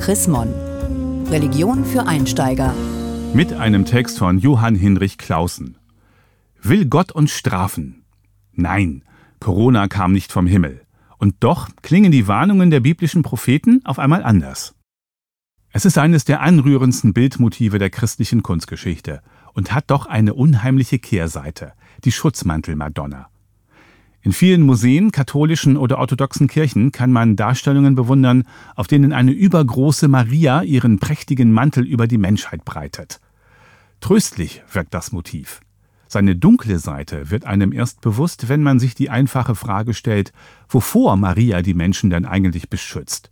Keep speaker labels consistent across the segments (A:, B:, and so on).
A: Chrismon. Religion für Einsteiger.
B: Mit einem Text von Johann Hinrich Clausen. Will Gott uns strafen? Nein, Corona kam nicht vom Himmel. Und doch klingen die Warnungen der biblischen Propheten auf einmal anders. Es ist eines der anrührendsten Bildmotive der christlichen Kunstgeschichte und hat doch eine unheimliche Kehrseite, die Schutzmantel-Madonna. In vielen Museen, katholischen oder orthodoxen Kirchen kann man Darstellungen bewundern, auf denen eine übergroße Maria ihren prächtigen Mantel über die Menschheit breitet. Tröstlich wirkt das Motiv. Seine dunkle Seite wird einem erst bewusst, wenn man sich die einfache Frage stellt, wovor Maria die Menschen denn eigentlich beschützt.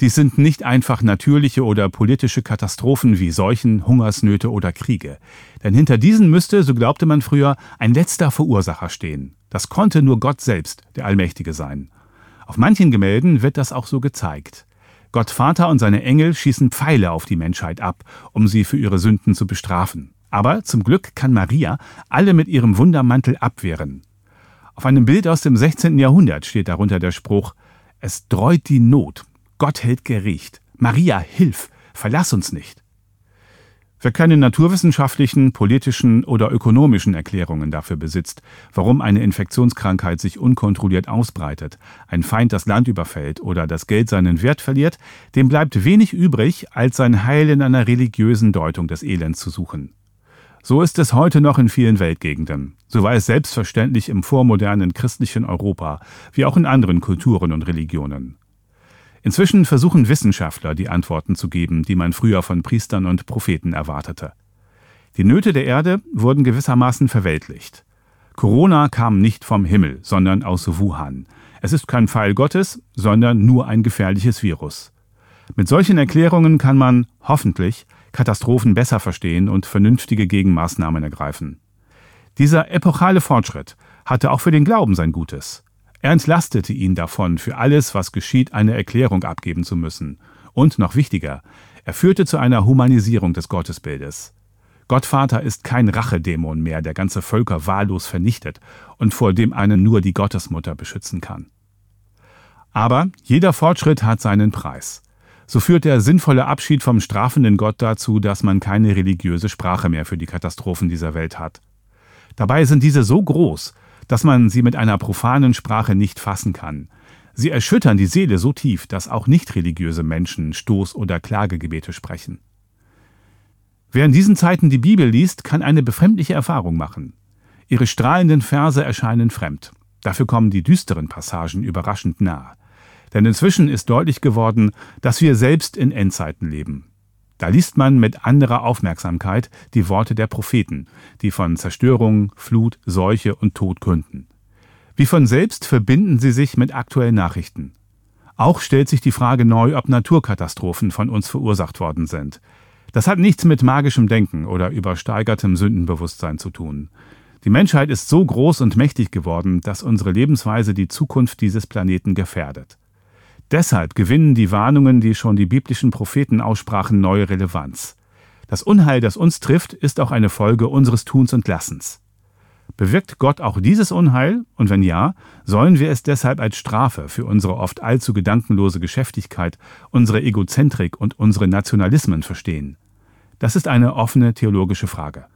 B: Dies sind nicht einfach natürliche oder politische Katastrophen wie Seuchen, Hungersnöte oder Kriege. Denn hinter diesen müsste, so glaubte man früher, ein letzter Verursacher stehen. Das konnte nur Gott selbst, der Allmächtige sein. Auf manchen Gemälden wird das auch so gezeigt. Gott Vater und seine Engel schießen Pfeile auf die Menschheit ab, um sie für ihre Sünden zu bestrafen. Aber zum Glück kann Maria alle mit ihrem Wundermantel abwehren. Auf einem Bild aus dem 16. Jahrhundert steht darunter der Spruch Es dreut die Not, Gott hält Gericht. Maria, hilf, verlass uns nicht. Wer keine naturwissenschaftlichen, politischen oder ökonomischen Erklärungen dafür besitzt, warum eine Infektionskrankheit sich unkontrolliert ausbreitet, ein Feind das Land überfällt oder das Geld seinen Wert verliert, dem bleibt wenig übrig, als sein Heil in einer religiösen Deutung des Elends zu suchen. So ist es heute noch in vielen Weltgegenden. So war es selbstverständlich im vormodernen christlichen Europa, wie auch in anderen Kulturen und Religionen. Inzwischen versuchen Wissenschaftler, die Antworten zu geben, die man früher von Priestern und Propheten erwartete. Die Nöte der Erde wurden gewissermaßen verweltlicht. Corona kam nicht vom Himmel, sondern aus Wuhan. Es ist kein Pfeil Gottes, sondern nur ein gefährliches Virus. Mit solchen Erklärungen kann man, hoffentlich, Katastrophen besser verstehen und vernünftige Gegenmaßnahmen ergreifen. Dieser epochale Fortschritt hatte auch für den Glauben sein Gutes. Er entlastete ihn davon, für alles, was geschieht, eine Erklärung abgeben zu müssen. Und noch wichtiger, er führte zu einer Humanisierung des Gottesbildes. Gottvater ist kein Rachedämon mehr, der ganze Völker wahllos vernichtet und vor dem einen nur die Gottesmutter beschützen kann. Aber jeder Fortschritt hat seinen Preis. So führt der sinnvolle Abschied vom strafenden Gott dazu, dass man keine religiöse Sprache mehr für die Katastrophen dieser Welt hat. Dabei sind diese so groß, dass man sie mit einer profanen Sprache nicht fassen kann. Sie erschüttern die Seele so tief, dass auch nicht religiöse Menschen Stoß- oder Klagegebete sprechen. Wer in diesen Zeiten die Bibel liest, kann eine befremdliche Erfahrung machen. Ihre strahlenden Verse erscheinen fremd. Dafür kommen die düsteren Passagen überraschend nahe. Denn inzwischen ist deutlich geworden, dass wir selbst in Endzeiten leben. Da liest man mit anderer Aufmerksamkeit die Worte der Propheten, die von Zerstörung, Flut, Seuche und Tod künden. Wie von selbst verbinden sie sich mit aktuellen Nachrichten. Auch stellt sich die Frage neu, ob Naturkatastrophen von uns verursacht worden sind. Das hat nichts mit magischem Denken oder übersteigertem Sündenbewusstsein zu tun. Die Menschheit ist so groß und mächtig geworden, dass unsere Lebensweise die Zukunft dieses Planeten gefährdet. Deshalb gewinnen die Warnungen, die schon die biblischen Propheten aussprachen, neue Relevanz. Das Unheil, das uns trifft, ist auch eine Folge unseres Tuns und Lassens. Bewirkt Gott auch dieses Unheil? Und wenn ja, sollen wir es deshalb als Strafe für unsere oft allzu gedankenlose Geschäftigkeit, unsere Egozentrik und unsere Nationalismen verstehen? Das ist eine offene theologische Frage.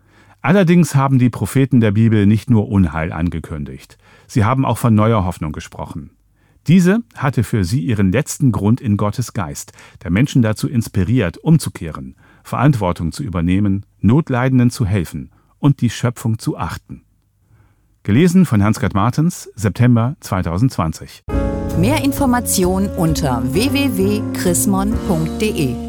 B: Allerdings haben die Propheten der Bibel nicht nur Unheil angekündigt, sie haben auch von neuer Hoffnung gesprochen. Diese hatte für sie ihren letzten Grund in Gottes Geist, der Menschen dazu inspiriert, umzukehren, Verantwortung zu übernehmen, Notleidenden zu helfen und die Schöpfung zu achten. Gelesen von Hans-Gerd Martens, September 2020.
A: Mehr Informationen unter www.chrismon.de